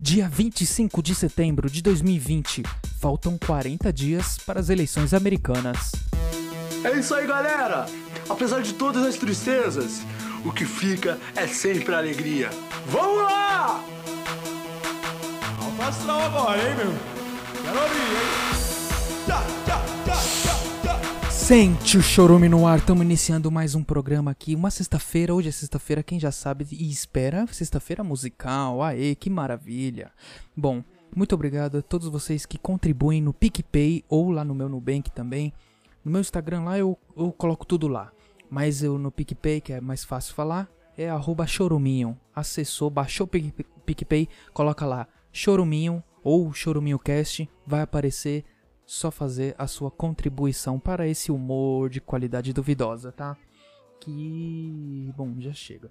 Dia 25 de setembro de 2020. Faltam 40 dias para as eleições americanas. É isso aí, galera! Apesar de todas as tristezas, o que fica é sempre a alegria. Vamos lá! Astral agora, hein, meu? Quero ouvir, hein? Tchá, tchá. Sente o chorume no ar, estamos iniciando mais um programa aqui. Uma sexta-feira, hoje é sexta-feira, quem já sabe e espera, sexta-feira musical. Aê, que maravilha! Bom, muito obrigado a todos vocês que contribuem no PicPay ou lá no meu Nubank também. No meu Instagram lá eu, eu coloco tudo lá. Mas eu no PicPay, que é mais fácil falar, é arroba choruminho. Acessou, baixou o Pic- PicPay, coloca lá choruminho ou choruminhocast, vai aparecer só fazer a sua contribuição para esse humor de qualidade duvidosa, tá? Que, bom, já chega.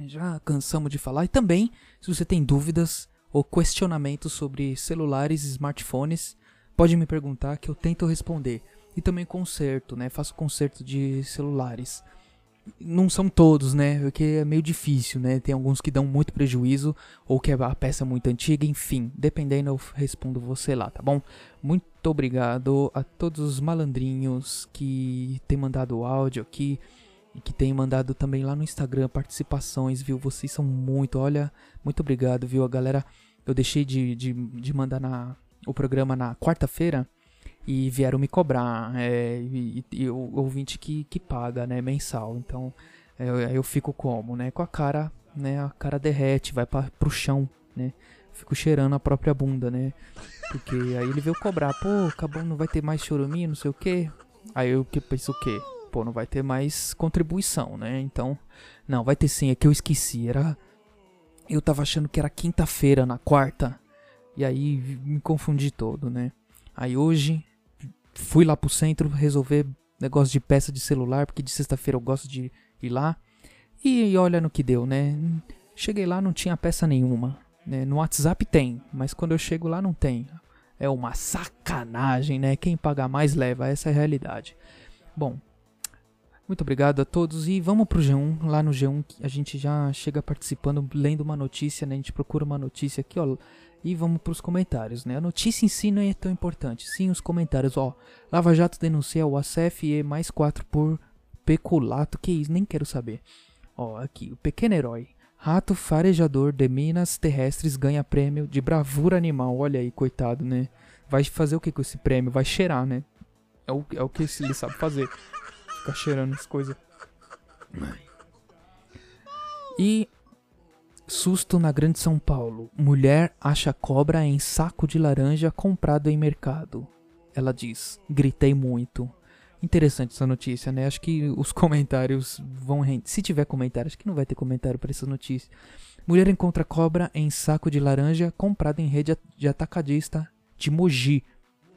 Já cansamos de falar. E também, se você tem dúvidas ou questionamentos sobre celulares e smartphones, pode me perguntar que eu tento responder. E também conserto, né? Faço conserto de celulares. Não são todos, né? Porque é meio difícil, né? Tem alguns que dão muito prejuízo ou que a peça é muito antiga, enfim. Dependendo, eu respondo você lá, tá bom? Muito obrigado a todos os malandrinhos que têm mandado áudio aqui e que têm mandado também lá no Instagram participações, viu? Vocês são muito, olha, muito obrigado, viu? A galera, eu deixei de, de, de mandar na, o programa na quarta-feira e vieram me cobrar. É, e, e- o ouvinte que, que paga, né, mensal. Então é, eu, eu fico como, né? Com a cara, né? A cara derrete, vai pra, pro chão, né? Fico cheirando a própria bunda, né? Porque aí ele veio cobrar, pô, acabou, não vai ter mais choruminho, não sei o que. Aí eu que penso o quê? Pô, não vai ter mais contribuição, né? Então, não, vai ter sim, é que eu esqueci, era... Eu tava achando que era quinta-feira, na quarta, e aí me confundi todo, né? Aí hoje, fui lá pro centro resolver negócio de peça de celular, porque de sexta-feira eu gosto de ir lá. E olha no que deu, né? Cheguei lá, não tinha peça nenhuma. Né? No WhatsApp tem, mas quando eu chego lá não tem. É uma sacanagem, né? Quem paga mais leva, essa é a realidade. Bom, muito obrigado a todos e vamos pro G1. Lá no G1 que a gente já chega participando, lendo uma notícia, né? A gente procura uma notícia aqui, ó. E vamos pros comentários, né? A notícia em si não é tão importante. Sim, os comentários, ó. Lava Jato denuncia o ACFE mais 4 por peculato. Que isso? Nem quero saber. Ó, aqui, o pequeno herói. Rato farejador de minas terrestres ganha prêmio de bravura animal. Olha aí, coitado, né? Vai fazer o que com esse prêmio? Vai cheirar, né? É o, é o que ele sabe fazer. Ficar cheirando as coisas. E susto na Grande São Paulo. Mulher acha cobra em saco de laranja comprado em mercado. Ela diz: Gritei muito. Interessante essa notícia, né? Acho que os comentários vão render. Se tiver comentário, acho que não vai ter comentário para essa notícia. Mulher encontra cobra em saco de laranja comprado em rede de atacadista de Mogi.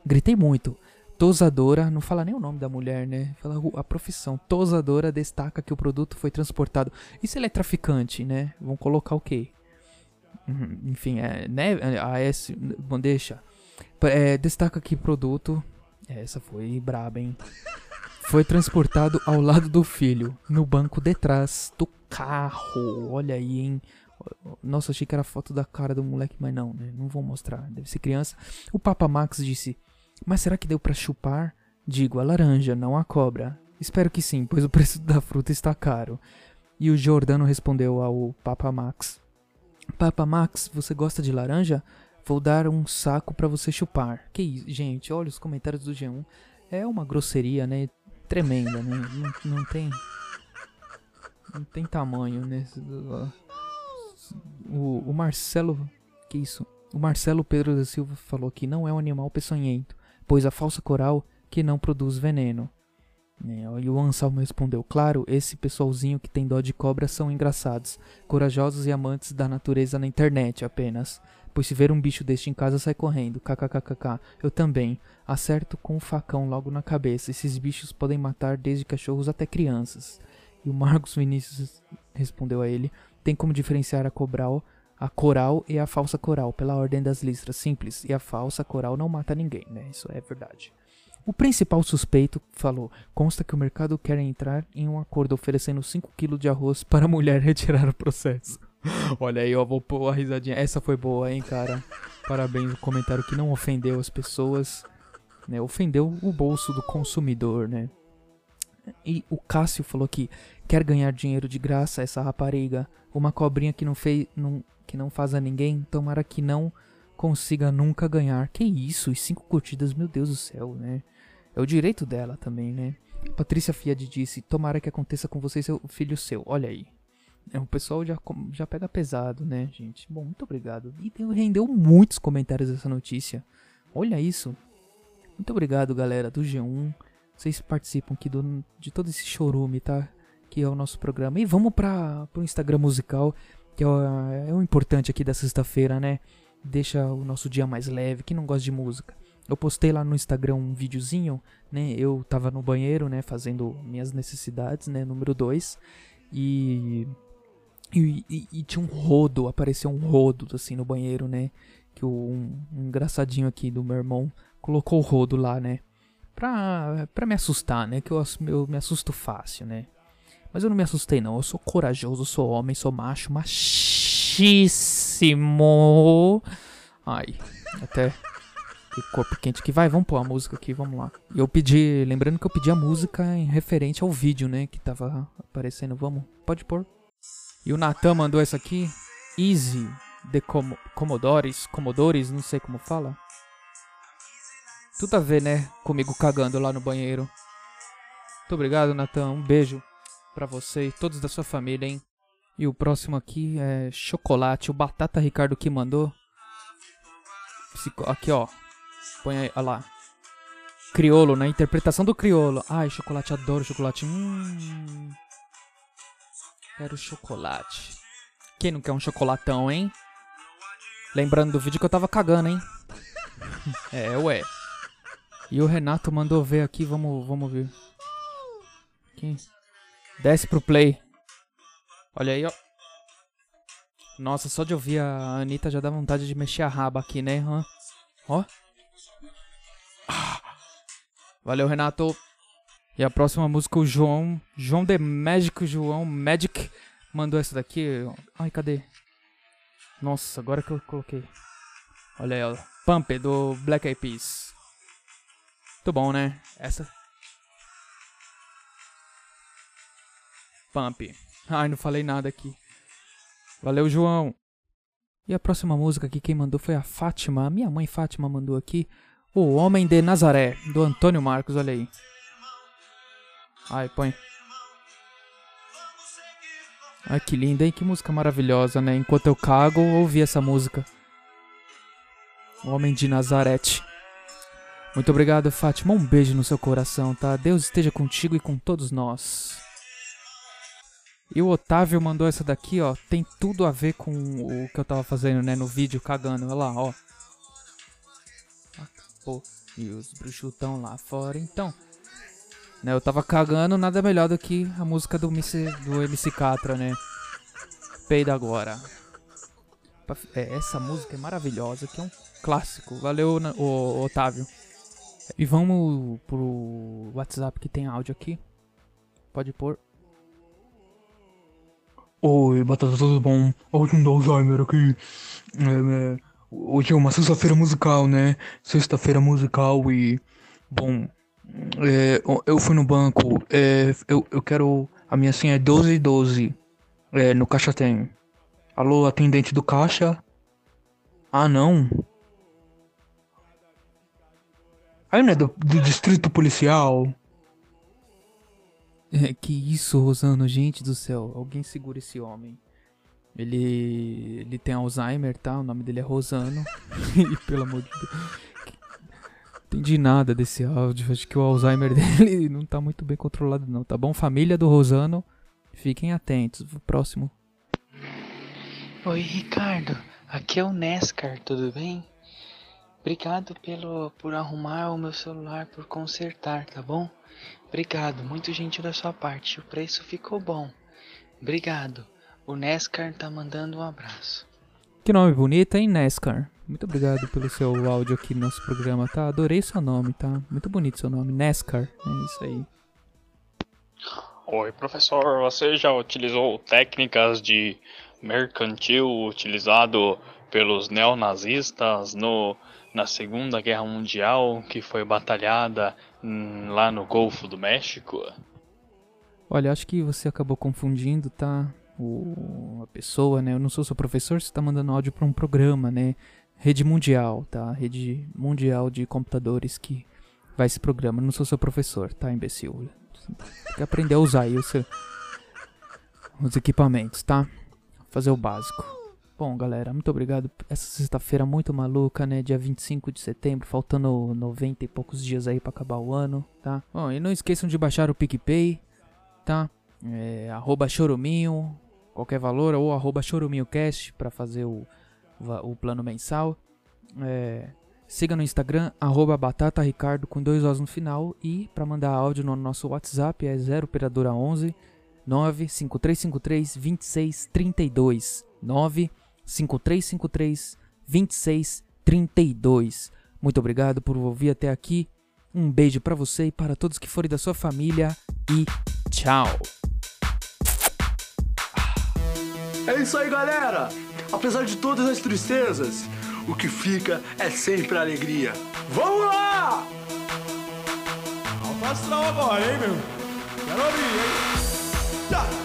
Gritei muito. Tosadora, não fala nem o nome da mulher, né? Fala a profissão. Tosadora destaca que o produto foi transportado. Se ele é traficante, né? Vão colocar o quê? Uhum, Enfim, é, né? A S. Bom, deixa. É, destaca que produto. Essa foi braba, hein? Foi transportado ao lado do filho, no banco detrás do carro. Olha aí, hein? Nossa, achei que era foto da cara do moleque, mas não, né? Não vou mostrar, deve ser criança. O Papa Max disse: Mas será que deu pra chupar? Digo, a laranja, não a cobra. Espero que sim, pois o preço da fruta está caro. E o Jordano respondeu ao Papa Max: Papa Max, você gosta de laranja? Vou dar um saco pra você chupar. Que isso, gente, olha os comentários do G1. É uma grosseria, né? Tremenda, né? Não, não tem. Não tem tamanho, né? O, o Marcelo. Que isso? O Marcelo Pedro da Silva falou que não é um animal peçonhento, pois a falsa coral que não produz veneno. É, E o Anselmo respondeu: Claro, esse pessoalzinho que tem dó de cobra são engraçados, corajosos e amantes da natureza na internet apenas. Pois se ver um bicho deste em casa sai correndo. KKKKK. Eu também. Acerto com o facão logo na cabeça. Esses bichos podem matar desde cachorros até crianças. E o Marcos Vinícius respondeu a ele: Tem como diferenciar a cobral, a coral e a falsa coral pela ordem das listras simples. E a falsa coral não mata ninguém, né? Isso é verdade. O principal suspeito falou: consta que o mercado quer entrar em um acordo oferecendo 5 kg de arroz para a mulher retirar o processo. Olha aí, ó, vou pôr a risadinha. Essa foi boa, hein, cara. Parabéns, o comentário que não ofendeu as pessoas, né? Ofendeu o bolso do consumidor, né? E o Cássio falou que quer ganhar dinheiro de graça essa rapariga, uma cobrinha que não fez, não, que não faz a ninguém, tomara que não consiga nunca ganhar. Que isso? E cinco curtidas, meu Deus do céu, né? É o direito dela também, né? Patrícia Fiat disse: Tomara que aconteça com você e seu filho seu. Olha aí. É, o pessoal já, já pega pesado, né, gente? Bom, muito obrigado. E rendeu muitos comentários essa notícia. Olha isso. Muito obrigado, galera do G1. Vocês participam aqui do, de todo esse chorume, tá? Que é o nosso programa. E vamos para o Instagram musical, que é o, é o importante aqui da sexta-feira, né? Deixa o nosso dia mais leve. Quem não gosta de música? Eu postei lá no Instagram um videozinho, né? Eu tava no banheiro, né? Fazendo minhas necessidades, né? Número 2. E e, e, e, tinha um rodo, apareceu um rodo assim no banheiro, né? Que o, um, um engraçadinho aqui do meu irmão colocou o rodo lá, né? Pra, pra me assustar, né? Que eu, eu me assusto fácil, né? Mas eu não me assustei, não. Eu sou corajoso, sou homem, sou macho, machíssimo. Ai, até que corpo quente que vai, vamos pôr a música aqui, vamos lá. E eu pedi, lembrando que eu pedi a música em referente ao vídeo, né, que tava aparecendo. Vamos, pode pôr. E o Natan mandou essa aqui. Easy de Com Commodores, Commodores, não sei como fala. Tudo a ver, né? Comigo cagando lá no banheiro. Muito obrigado, Natan. Um beijo para você e todos da sua família, hein? E o próximo aqui é chocolate. O Batata Ricardo que mandou. Aqui, ó. Põe aí, olha lá. Criolo, na interpretação do criolo. Ai, chocolate, adoro chocolate. Hum. Quero chocolate. Quem não quer um chocolatão, hein? Lembrando do vídeo que eu tava cagando, hein? é, ué. E o Renato mandou ver aqui, vamos, vamos ver. Aqui. Desce pro play. Olha aí, ó. Nossa, só de ouvir a Anitta já dá vontade de mexer a raba aqui, né? Ó. Valeu, Renato. E a próxima música, o João. João The Magic, João Magic mandou essa daqui. Ai, cadê? Nossa, agora que eu coloquei. Olha aí, ó. Pump do Black Eyed Peas. Muito bom, né? Essa. Pump. Ai, não falei nada aqui. Valeu, João. E a próxima música aqui, quem mandou foi a Fátima. A minha mãe Fátima mandou aqui. O Homem de Nazaré, do Antônio Marcos, olha aí. Ai, põe. Ai, que linda, hein? Que música maravilhosa, né? Enquanto eu cago, ouvi essa música. O Homem de Nazarete. Muito obrigado, Fátima. Um beijo no seu coração, tá? Deus esteja contigo e com todos nós. E o Otávio mandou essa daqui, ó. Tem tudo a ver com o que eu tava fazendo, né? No vídeo, cagando. Olha lá, ó. E os bruxutão lá fora. Então, né? Eu tava cagando, nada melhor do que a música do MC, do MC Catra, né? Peida agora. É, essa música é maravilhosa, que é um clássico. Valeu, o, Otávio. E vamos pro WhatsApp que tem áudio aqui. Pode pôr. Oi, Batata, tudo bom? Hoje um Alzheimer aqui. É, é, hoje é uma sexta-feira musical, né? Sexta-feira musical e. Bom, é, eu fui no banco, é, eu, eu quero. A minha senha é 1212. É, no caixa tem. Alô, atendente do caixa? Ah, não. Aí não é do, do distrito policial? É, que isso, Rosano, gente do céu. Alguém segura esse homem. Ele. Ele tem Alzheimer, tá? O nome dele é Rosano. e pelo amor de Deus entendi nada desse áudio. Acho que o Alzheimer dele não tá muito bem controlado, não. Tá bom? Família do Rosano, fiquem atentos. Próximo. Oi, Ricardo. Aqui é o Nescar, tudo bem? Obrigado pelo, por arrumar o meu celular, por consertar, tá bom? Obrigado, muito gentil da sua parte. O preço ficou bom. Obrigado. O Nescar tá mandando um abraço. Que nome bonito, hein, Nescar? Muito obrigado pelo seu áudio aqui no nosso programa, tá? Adorei seu nome, tá? Muito bonito seu nome, Nescar. É isso aí. Oi, professor, você já utilizou técnicas de mercantil utilizado pelos neonazistas no, na Segunda Guerra Mundial, que foi batalhada hum, lá no Golfo do México? Olha, acho que você acabou confundindo, tá? O, a pessoa, né? Eu não sou seu professor, você tá mandando áudio para um programa, né? Rede Mundial, tá? Rede Mundial de Computadores que vai esse programa. Eu não sou seu professor, tá, imbecil? Tem que aprender a usar aí seu, os equipamentos, tá? Fazer o básico. Bom, galera, muito obrigado. Essa sexta-feira muito maluca, né? Dia 25 de setembro, faltando 90 e poucos dias aí para acabar o ano, tá? Bom, e não esqueçam de baixar o PicPay, tá? É, arroba choruminho, qualquer valor, ou arroba choruminhocast para fazer o, o plano mensal. É, siga no Instagram, arroba batataricardo com dois Os no final. E para mandar áudio no nosso WhatsApp é 0 operadora 11 95353 2632 95353 2632. Muito obrigado por ouvir até aqui. Um beijo para você e para todos que forem da sua família e tchau. É isso aí, galera! Apesar de todas as tristezas, o que fica é sempre a alegria. Vamos lá! Alto astral agora, hein, meu? Quero ouvir, hein?